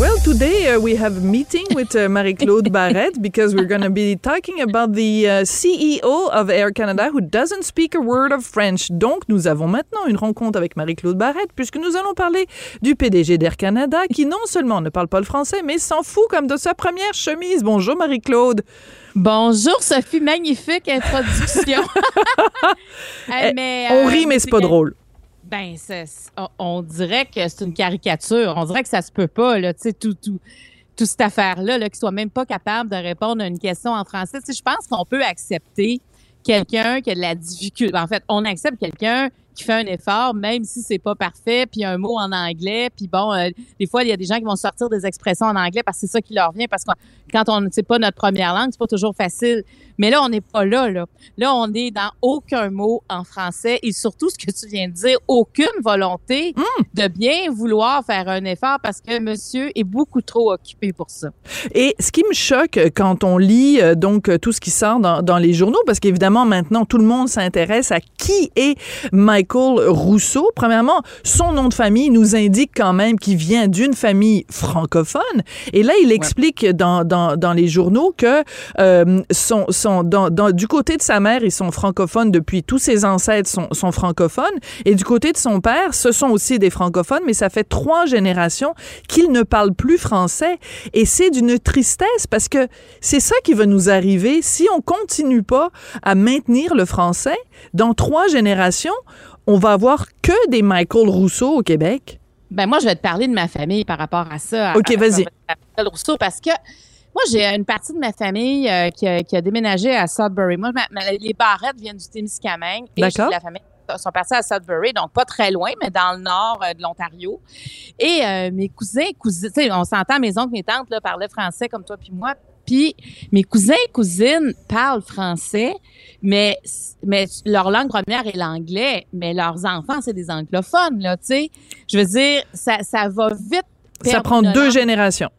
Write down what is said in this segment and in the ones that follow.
Well, today uh, we have a meeting with uh, Marie-Claude Barrette because we're going to be talking about the uh, CEO of Air Canada who doesn't speak a word of French. Donc, nous avons maintenant une rencontre avec Marie-Claude Barrette puisque nous allons parler du PDG d'Air Canada qui non seulement ne parle pas le français, mais s'en fout comme de sa première chemise. Bonjour Marie-Claude. Bonjour Sophie, magnifique introduction. Eh, mais, on rit, mais c'est pas drôle. Ben, on dirait que c'est une caricature. On dirait que ça se peut pas, là, tu sais, tout, tout, toute cette affaire-là, là, qu'il soit même pas capable de répondre à une question en français. Je pense qu'on peut accepter quelqu'un qui a de la difficulté. En fait, on accepte quelqu'un qui fait un effort, même si c'est pas parfait, puis un mot en anglais, puis bon, euh, des fois, il y a des gens qui vont sortir des expressions en anglais parce que c'est ça qui leur vient, parce que quand on ne sait pas notre première langue, c'est pas toujours facile. Mais là, on n'est pas là, là. Là, on est dans aucun mot en français et surtout, ce que tu viens de dire, aucune volonté Hmm. de bien vouloir faire un effort parce que monsieur est beaucoup trop occupé pour ça. Et ce qui me choque quand on lit euh, donc tout ce qui sort dans, dans les journaux, parce qu'évidemment maintenant tout le monde s'intéresse à qui est Michael Rousseau. Premièrement, son nom de famille nous indique quand même qu'il vient d'une famille francophone. Et là, il explique dans, dans, dans les journaux que euh, son, son, dans, dans, du côté de sa mère, ils sont francophones depuis tous ses ancêtres sont, sont francophones. Et du côté de son père, ce sont aussi des francophones, mais ça fait trois générations qu'ils ne parlent plus français. Et c'est d'une tristesse parce que c'est ça qui va nous arriver si on continue pas à maintenir le français. Dans trois générations, on va avoir que des Michael Rousseau au Québec. Ben moi, je vais te parler de ma famille par rapport à ça. OK, vas-y. Michael Rousseau, parce que moi, j'ai une partie de ma famille euh, qui, a, qui, a, déménagé à Sudbury. Moi, ma, ma, les Barrettes viennent du Témiscamingue. Et D'accord. la famille sont partis à Sudbury, donc pas très loin, mais dans le nord euh, de l'Ontario. Et euh, mes cousins, cousines, on s'entend, mes oncles, mes tantes là, parlaient français comme toi puis moi. Puis mes cousins et cousines parlent français, mais mais leur langue première est l'anglais, mais leurs enfants c'est des anglophones là, tu sais. Je veux dire, ça ça va vite. Ça prend deux langue. générations.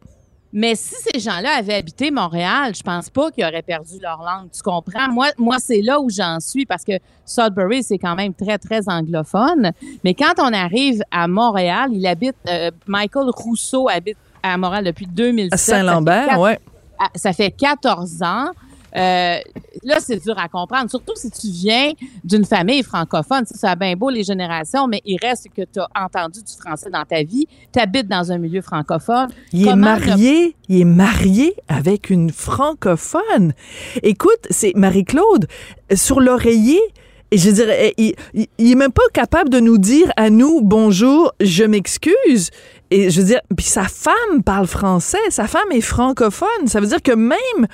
Mais si ces gens-là avaient habité Montréal, je pense pas qu'ils auraient perdu leur langue. Tu comprends? Moi, moi c'est là où j'en suis parce que Sudbury, c'est quand même très, très anglophone. Mais quand on arrive à Montréal, il habite, euh, Michael Rousseau habite à Montréal depuis 2007. À Saint-Lambert, ouais. Ça fait 14 ans. Euh, là, c'est dur à comprendre, surtout si tu viens d'une famille francophone. Ça a bien beau les générations, mais il reste que tu as entendu du français dans ta vie. Tu habites dans un milieu francophone. Il Comment est marié, le... il est marié avec une francophone. Écoute, c'est Marie-Claude, sur l'oreiller, et je dirais, il, il, il, est même pas capable de nous dire à nous bonjour, je m'excuse. Et je veux dire, puis sa femme parle français, sa femme est francophone. Ça veut dire que même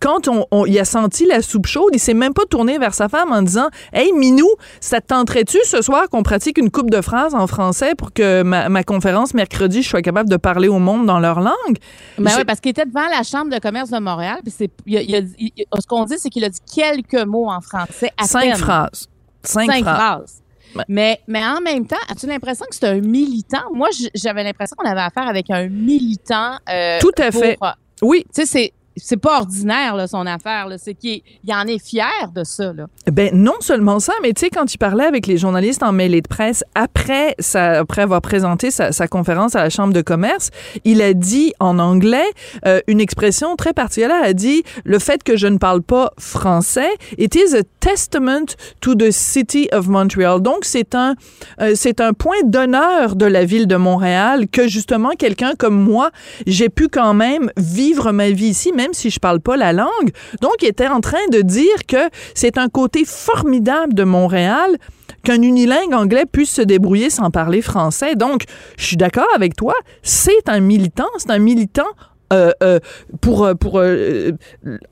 quand on, on il a senti la soupe chaude, il s'est même pas tourné vers sa femme en disant Hey Minou, ça te tenterait-tu ce soir qu'on pratique une coupe de phrases en français pour que ma, ma, conférence mercredi, je sois capable de parler au monde dans leur langue? Ben oui, parce qu'il était devant la Chambre de commerce de Montréal, puis c'est, il, il, il, ce qu'on dit, c'est qu'il a dit quelques mots en français. À Cinq peine. phrases. Cinq, Cinq phrases. phrases. Mais, mais en même temps, as-tu l'impression que c'est un militant? Moi, j'avais l'impression qu'on avait affaire avec un militant. Euh, Tout à pour, fait. Oui. Tu sais, c'est pas ordinaire son affaire. C'est qu'il il en est fier de ça. Là. Ben non seulement ça, mais tu sais quand il parlait avec les journalistes en mêlée de presse après après avoir présenté sa, conférence à la chambre de commerce, il a dit en anglais euh, une expression très particulière. A dit le fait que je ne parle pas français, it is a testament to the city of Montreal. Donc c'est un euh, c'est un point d'honneur de la ville de Montréal que justement quelqu'un comme moi j'ai pu quand même vivre ma vie ici même si je parle pas la langue. Donc, il était en train de dire que c'est un côté formidable de Montréal qu'un unilingue anglais puisse se débrouiller sans parler français. Donc, je suis d'accord avec toi, c'est un militant, c'est un militant euh, euh, pour, pour euh,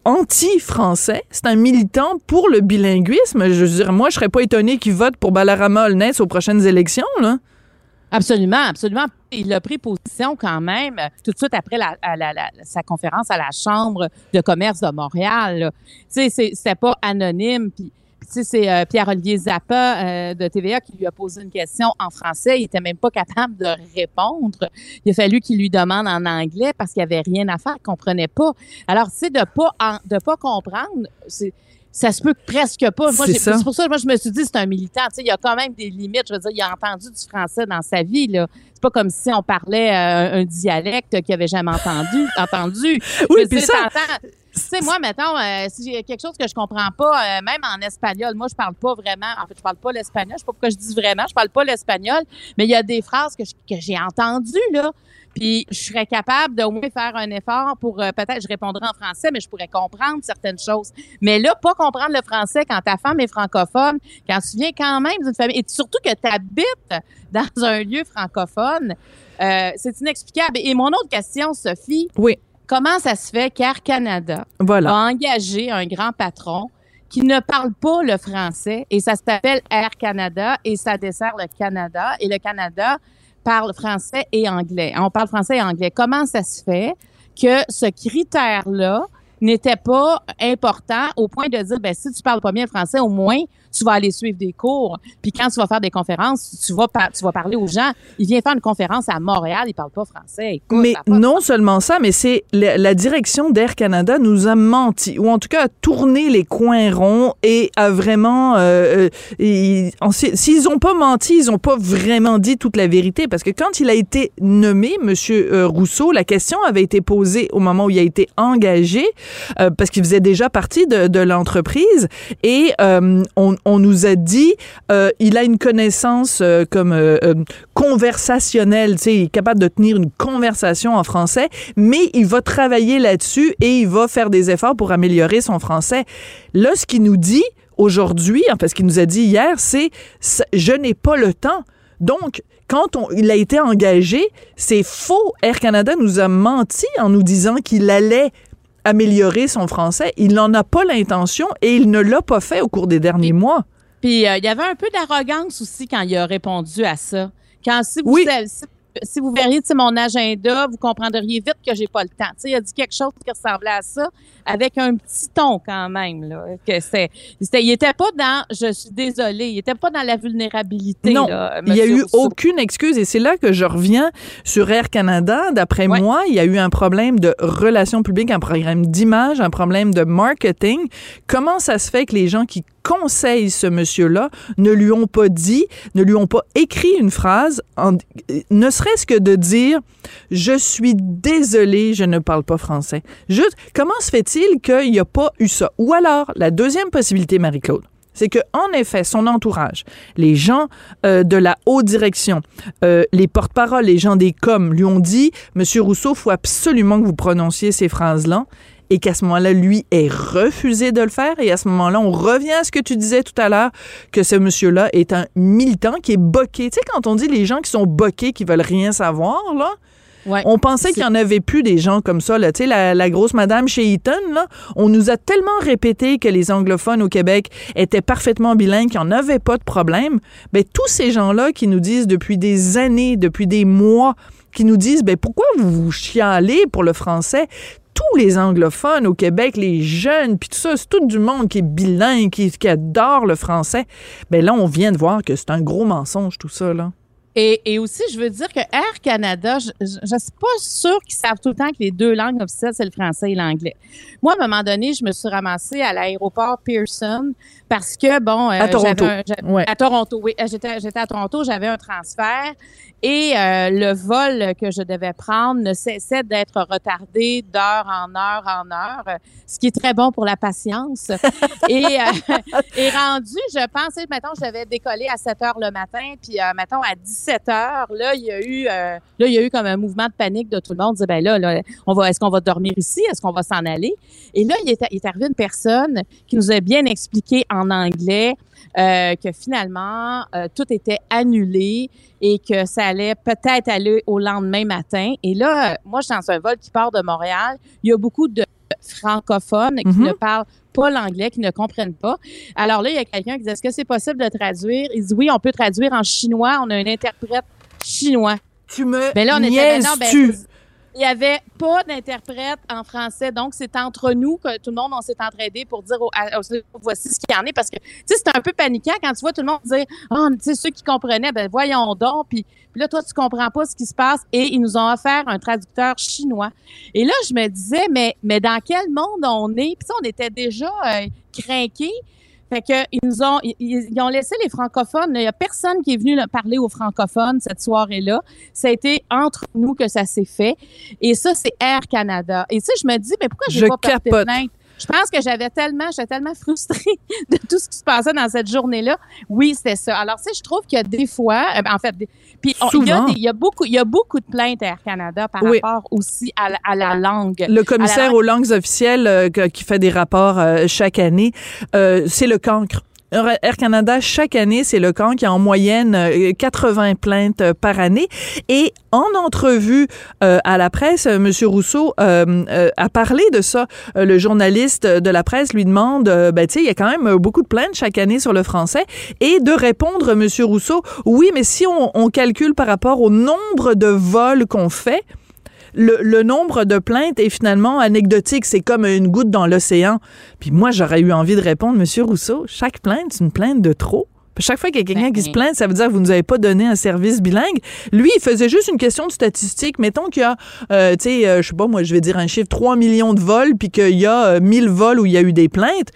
anti-français. C'est un militant pour le bilinguisme. Je veux dire, moi, je serais pas étonné qu'il vote pour Balarama Holness aux prochaines élections, là. Absolument, absolument. Il a pris position quand même tout de suite après la, sa conférence à la Chambre de commerce de Montréal. Tu sais, c'était pas anonyme. Puis c'est euh, Pierre-Olivier Zappa euh, de TVA qui lui a posé une question en français. Il était même pas capable de répondre. Il a fallu qu'il lui demande en anglais parce qu'il avait rien à faire, il comprenait pas. Alors, sais, de pas de pas comprendre, c'est ça se peut presque pas. Moi, C'est pour ça que moi, je me suis dit, c'est un militant. Tu sais, il y a quand même des limites. Je veux dire, il a entendu du français dans sa vie, là. C'est pas comme si on parlait euh, un dialecte qu'il avait jamais entendu. entendu. Oui, puis ça, Tu sais, moi, mettons, euh, si j'ai quelque chose que je comprends pas, euh, même en espagnol, moi, je parle pas vraiment, en fait, je parle pas l'espagnol, je sais pas pourquoi je dis vraiment, je parle pas l'espagnol, mais il y a des phrases que j'ai entendues, là, puis je serais capable d'au moins faire un effort pour, euh, peut-être, je répondrais en français, mais je pourrais comprendre certaines choses. Mais là, pas comprendre le français quand ta femme est francophone, quand tu viens quand même d'une famille, et surtout que tu habites dans un lieu francophone, euh, c'est inexplicable. Et mon autre question, Sophie, oui, comment ça se fait qu'Air Canada voilà. a engagé un grand patron qui ne parle pas le français et ça s'appelle Air Canada et ça dessert le Canada et le Canada On parle français et anglais. Comment ça se fait que ce critère-là n'était pas important au point de dire, ben, si tu parles pas bien français, au moins, tu vas aller suivre des cours. Puis quand tu vas faire des conférences, tu vas, par- tu vas parler aux gens. Il vient faire une conférence à Montréal, il parle pas français. Écoute, Mais pas non seulement ça, mais c'est la, la direction d'Air Canada nous a menti, ou en tout cas a tourné les coins ronds et a vraiment... euh, euh, S'ils ont pas menti, ils ont pas vraiment dit toute la vérité, parce que quand il a été nommé, Monsieur euh, Rousseau, la question avait été posée au moment où il a été engagé, euh, parce qu'il faisait déjà partie de, de l'entreprise, et euh, on, on nous a dit, euh, il a une connaissance euh, comme euh, conversationnelle, tu il est capable de tenir une conversation en français, mais il va travailler là-dessus et il va faire des efforts pour améliorer son français. Là, ce qu'il nous dit aujourd'hui, enfin, ce qu'il nous a dit hier, c'est je n'ai pas le temps. Donc, quand il a été engagé, c'est faux. Air Canada nous a menti en nous disant qu'il allait améliorer son français. Il n'en a pas l'intention et il ne l'a pas fait au cours des derniers mois. Puis euh, il y avait un peu d'arrogance aussi quand il a répondu à ça. Quand si vous Oui. si, si vous verriez mon agenda, vous comprendriez vite que j'ai pas le temps. Tu sais, il a dit quelque chose qui ressemblait à ça avec un petit ton quand même là. Que c'était- il était pas dans je suis désolé, il était pas dans la vulnérabilité. Non, là, il n'y a eu Rousseau. aucune excuse et c'est là que je reviens sur Air Canada. D'après Ouais. moi, il y a eu un problème de relations publiques, un problème d'image, un problème de marketing. Comment ça se fait que les gens qui conseillent ce monsieur-là ne lui ont pas dit, ne lui ont pas écrit une phrase, en- ne serait-ce que de dire je suis désolé, je ne parle pas français. Juste, comment se fait-il qu'il n'y a pas eu ça? Ou alors, la deuxième possibilité, Marie-Claude, c'est que en effet, son entourage, les gens euh, de la haute direction, euh, les porte-paroles, les gens des coms lui ont dit Monsieur Rousseau, faut absolument que vous prononciez ces phrases-là. Et qu'à ce moment-là, lui ait refusé de le faire. Et à ce moment-là, on revient à ce que tu disais tout à l'heure, que ce monsieur-là est un militant qui est boqué. Tu sais, quand on dit les gens qui sont boqués, qui veulent rien savoir, là, Ouais. on pensait qu'il y en avait plus des gens comme ça. Là. Tu sais, la, la grosse madame chez Eaton, là, on nous a tellement répété que les anglophones au Québec étaient parfaitement bilingues, qu'il n'y en avait pas de problème. Ben, tous ces gens-là qui nous disent depuis des années, depuis des mois, qui nous disent ben, pourquoi vous vous chialez pour le français? Tous les anglophones au Québec, les jeunes, puis tout ça, c'est tout du monde qui est bilingue, qui, qui adore le français. Ben là, on vient de voir que c'est un gros mensonge, tout ça, là. Et, et aussi, je veux dire que Air Canada, je ne suis pas sûre qu'ils savent tout le temps que les deux langues officielles, c'est le français et l'anglais. Moi, à un moment donné, je me suis ramassée à l'aéroport Pearson parce que, bon... euh, À Toronto. un- Ouais. À Toronto, oui. Euh, j'étais à Toronto, j'avais un transfert et euh, le vol que je devais prendre ne cessait d'être retardé d'heure en heure en heure, ce qui est très bon pour la patience. et, euh, et rendu, je pensais, mettons, j'avais décollé à 7 heures le matin, puis, euh, mettons, à 17 heures, là, il y a eu, euh, là, il y a eu comme un mouvement de panique de tout le monde. On disait, ben là, là, on va, est-ce qu'on va dormir ici? Est-ce qu'on va s'en aller? Et là, il est, il est arrivé une personne qui nous a bien expliqué en anglais euh, que finalement, euh, tout était annulé et que ça allait peut-être aller au lendemain matin. Et là, euh, moi, je suis dans un vol qui part de Montréal. Il y a beaucoup de francophones qui Mhm. ne parlent pas l'anglais, qui ne comprennent pas. Alors là, il y a quelqu'un qui dit, est-ce que c'est possible de traduire? Il dit, oui, on peut traduire en chinois. On a un interprète chinois. Tu me Ben là, on était, ben non, ben? Il y avait pas d'interprète en français. Donc, c'est entre nous que tout le monde, on s'est entraidé pour dire, voici ce qu'il y en est. Parce que, tu sais, c'était un peu paniquant quand tu vois tout le monde dire, ah, tu sais, ceux qui comprenaient, ben voyons donc. Puis, là, toi, tu comprends pas ce qui se passe. Et ils nous ont offert un traducteur chinois. Et là, je me disais, mais, mais dans quel monde on est? Puis, on était déjà euh, craqués. Fait que ils nous ont ils, ont laissé les francophones. Il y a personne qui est venu parler aux francophones cette soirée-là. Ça a été entre nous que ça s'est fait. Et ça, c'est Air Canada. Et ça, je me dis, mais pourquoi j'ai pas porté plainte? Je pense que j'avais tellement, j'étais tellement frustrée de tout ce qui se passait dans cette journée-là. Oui, c'était ça. Alors, tu sais, je trouve qu'il y a des fois, euh, en fait, puis il, y a il y a beaucoup, il y a beaucoup de plaintes à Air Canada par rapport aussi à, la langue. Le commissaire aux langues officielles euh, qui fait des rapports euh, chaque année, c'est le cancre. Air Canada, chaque année, c'est le camp qui a en moyenne 80 euh, plaintes euh, par année. Et en entrevue euh, à la presse, M. Rousseau a parlé de ça. le journaliste de la presse lui demande, ben, tu sais, il y a quand même beaucoup de plaintes chaque année sur le français. Et de répondre, M. Rousseau, oui, mais si on, on calcule par rapport au nombre de vols qu'on fait, le, nombre de plaintes est finalement anecdotique. C'est comme une goutte dans l'océan. Puis moi, j'aurais eu envie de répondre, Monsieur Rousseau, chaque plainte, c'est une plainte de trop. Chaque fois qu'il y a quelqu'un qui se plaint, ça veut dire que vous nous avez pas donné un service bilingue. Lui, il faisait juste une question de statistique. Mettons qu'il y a, euh, tu sais, euh, je sais pas, moi, je vais dire un chiffre, 3 millions de vols, puis qu'il y a 1000 euh, vols où il y a eu des plaintes.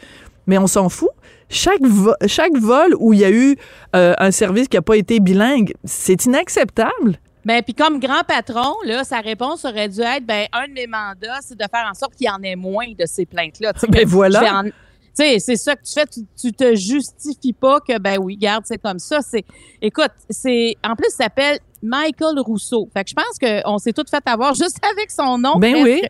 Mais on s'en fout. Chaque, chaque vol où il y a eu un service qui n'a pas été bilingue, c'est inacceptable. Ben, puis comme grand patron, là, sa réponse aurait dû être, ben, un de mes mandats, c'est de faire en sorte qu'il y en ait moins de ces plaintes-là. Ben voilà. Tu sais, c'est ça que tu fais. Tu, te justifies pas que, ben oui, garde, c'est comme ça. C'est, écoute, c'est, en plus, ça s'appelle Michael Rousseau. Fait que je pense qu'on s'est tout fait avoir juste avec son nom. Ben oui.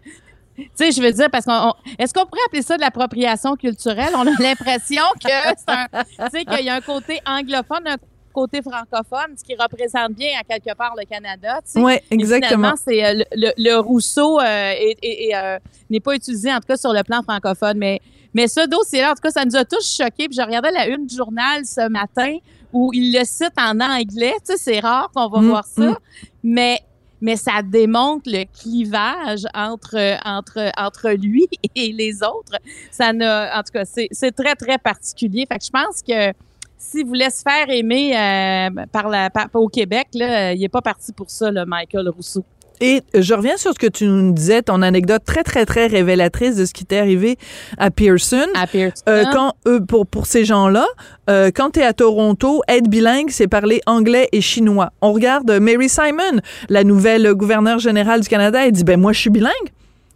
Tu sais, je veux dire, parce qu'on, est-ce qu'on pourrait appeler ça de l'appropriation culturelle? On a l'impression que c'est un, tu sais, qu'il y a un côté anglophone, un côté francophone, ce qui représente bien à quelque part le Canada. Oui, exactement. c'est euh, le, Rousseau euh, euh, n'est pas utilisé en tout cas sur le plan francophone, mais mais ce dossier-là, en tout cas, ça nous a tous choqués. Puis je regardais la une du journal ce matin où il le cite en anglais. Tu sais, c'est rare qu'on va mm, voir ça, mm. mais mais ça démontre le clivage entre entre entre lui et les autres. Ça n'a, en tout cas, c'est très très particulier. Fait que je pense que s'il voulait se faire aimer euh, par la, au Québec, là, il n'est pas parti pour ça, là, Michael Rousseau. Et je reviens sur ce que tu nous disais, ton anecdote très, très, très révélatrice de ce qui t'est arrivé à Pearson. À Pearson. Euh, quand, euh, pour, pour ces gens-là, euh, quand tu es à Toronto, être bilingue, c'est parler anglais et chinois. On regarde Mary Simon, la nouvelle gouverneure générale du Canada, elle dit, ben moi, je suis bilingue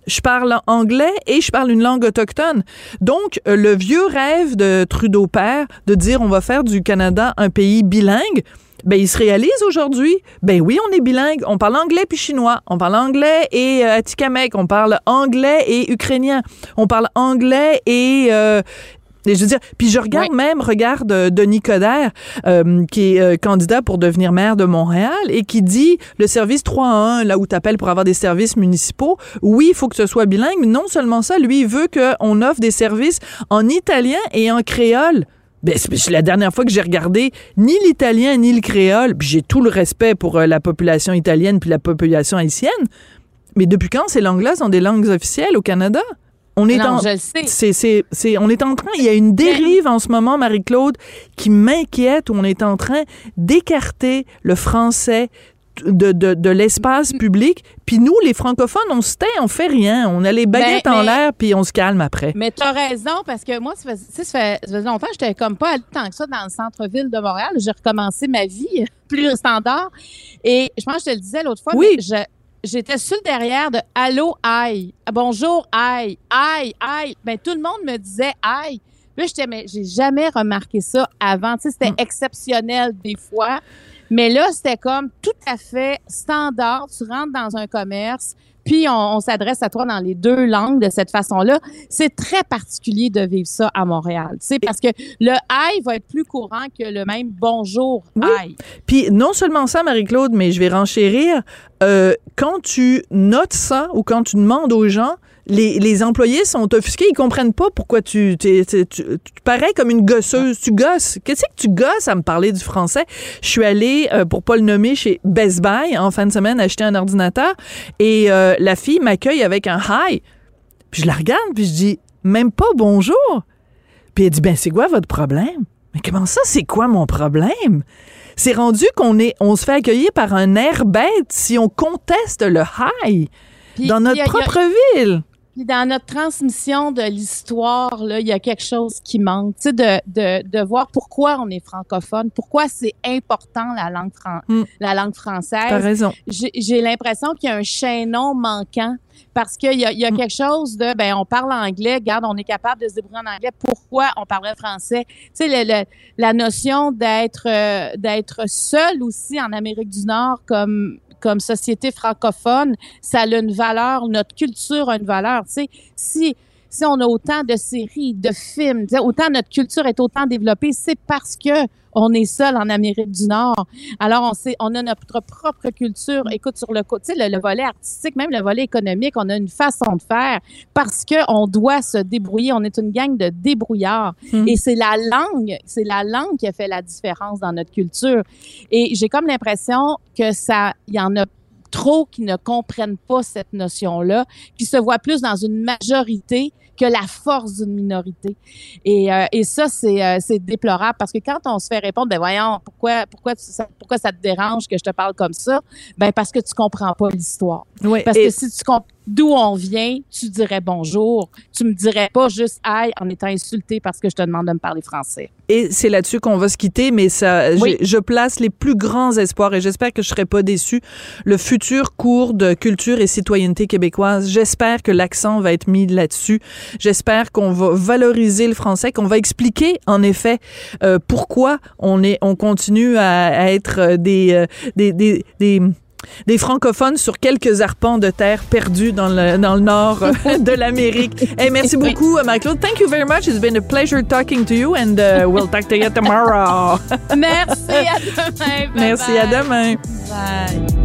je parle anglais et je parle une langue autochtone. Donc, euh, le vieux rêve de Trudeau père de dire on va faire du Canada un pays bilingue, ben il se réalise aujourd'hui. Ben oui, on est bilingue. On parle anglais puis chinois. On parle anglais et euh, On parle anglais et ukrainien. On parle anglais et euh, et je veux dire, puis je regarde même, regarde euh, Denis Coderre, euh, qui est euh, candidat pour devenir maire de Montréal et qui dit le service 3 à 1, là où tu appelles pour avoir des services municipaux, oui, il faut que ce soit bilingue, mais non seulement ça, lui, il veut qu'on offre des services en italien et en créole. Ben, c'est la dernière fois que j'ai regardé ni l'italien ni le créole, puis j'ai tout le respect pour la population italienne puis la population haïtienne. Mais depuis quand ces langues-là sont des langues officielles au Canada? On est en, C'est, on est en train, il y a une dérive en ce moment, Marie-Claude, qui m'inquiète où on est en train d'écarter le français de, de, de l'espace mm-hmm. public. Puis nous, les francophones, on se tait, on fait rien. On a les baguettes ben, en l'air, puis on se calme après. Mais tu as raison, parce que moi, ça fait, ça fait, ça fait longtemps que j'étais comme pas tant que ça dans le centre-ville de Montréal. J'ai recommencé ma vie plus standard. Et je pense que je te le disais l'autre fois, oui. je, j'étais sur le derrière de Allô, aïe. Bonjour, aïe. Aïe, aïe. Ben, tout le monde me disait aïe. Là, j'étais, mais j'ai jamais remarqué ça avant. Tu sais, c'était hmm. exceptionnel des fois. Mais là, c'était comme tout à fait standard. Tu rentres dans un commerce, puis on, s'adresse à toi dans les deux langues de cette façon-là. C'est très particulier de vivre ça à Montréal, tu sais, parce que le aïe va être plus courant que le même bonjour aïe. Puis non seulement ça, Marie-Claude, mais je vais renchérir. Euh, quand tu notes ça ou quand tu demandes aux gens, les, les employés sont offusqués, ils comprennent pas pourquoi tu, t'es- tu, tu parais comme une gosseuse, tu gosses. Qu'est-ce que tu gosses à me parler du français? Je suis allée, euh, pour pas le nommer, chez Best Buy en fin de semaine acheter un ordinateur et euh, la fille m'accueille avec un hi. Puis je la regarde, puis je dis, même pas bonjour. Puis elle dit, ben c'est quoi votre problème? Mais comment ça, c'est quoi mon problème? C'est rendu qu'on est, on se fait accueillir par un air bête si on conteste le hi dans notre a- a- propre ville. Puis dans notre transmission de l'histoire, là, il y a quelque chose qui manque, tu sais, de, de, de voir pourquoi on est francophone, pourquoi c'est important la langue, fran- Mm. la langue T'as française. raison. J'ai j'ai l'impression qu'il y a un chaînon manquant parce qu'il y a, il y a quelque chose de, ben, on parle anglais, regarde, on est capable de se débrouiller en anglais, pourquoi on parlerait français? Tu sais, le- le- la notion d'être euh, d'être seul aussi en Amérique du Nord comme comme société francophone, ça a une valeur, notre culture a une valeur. Tu sais, si si on a autant de séries, de films, autant notre culture est autant développée, c'est parce que on est seul en Amérique du Nord. Alors, on sait, on a notre propre culture. Écoute, sur le côté, le, le volet artistique, même le volet économique, on a une façon de faire parce que on doit se débrouiller. On est une gang de débrouillards. Mm. Et c'est la langue, c'est la langue qui a fait la différence dans notre culture. Et j'ai comme l'impression que ça, il y en a trop qui ne comprennent pas cette notion-là, qui se voient plus dans une majorité que la force d'une minorité. Et, euh, et ça, c'est euh, c'est déplorable parce que quand on se fait répondre, ben voyons, pourquoi, pourquoi, tu- ça, pourquoi ça te dérange que je te parle comme ça? Ben parce que tu comprends pas l'histoire. Oui, Parce et- que si tu comprends d'où on vient, tu dirais bonjour. Tu me dirais pas juste aïe en étant insulté parce que je te demande de me parler français. Et c'est là-dessus qu'on va se quitter, mais ça, Oui. je place les plus grands espoirs et j'espère que je serai pas déçue. Le futur cours de culture et citoyenneté québécoise, j'espère que l'accent va être mis là-dessus. J'espère qu'on va valoriser le français, qu'on va expliquer en effet euh, pourquoi on est, on continue à, à être euh, des, euh, des, des, des des francophones sur quelques arpents de terre perdus dans le, dans le nord euh, de l'Amérique. Hey, merci beaucoup, euh, Marie-Claude. Thank you very much. It's been a pleasure talking to you and uh, we'll talk to you tomorrow. Merci, à demain. merci, à demain. Bye.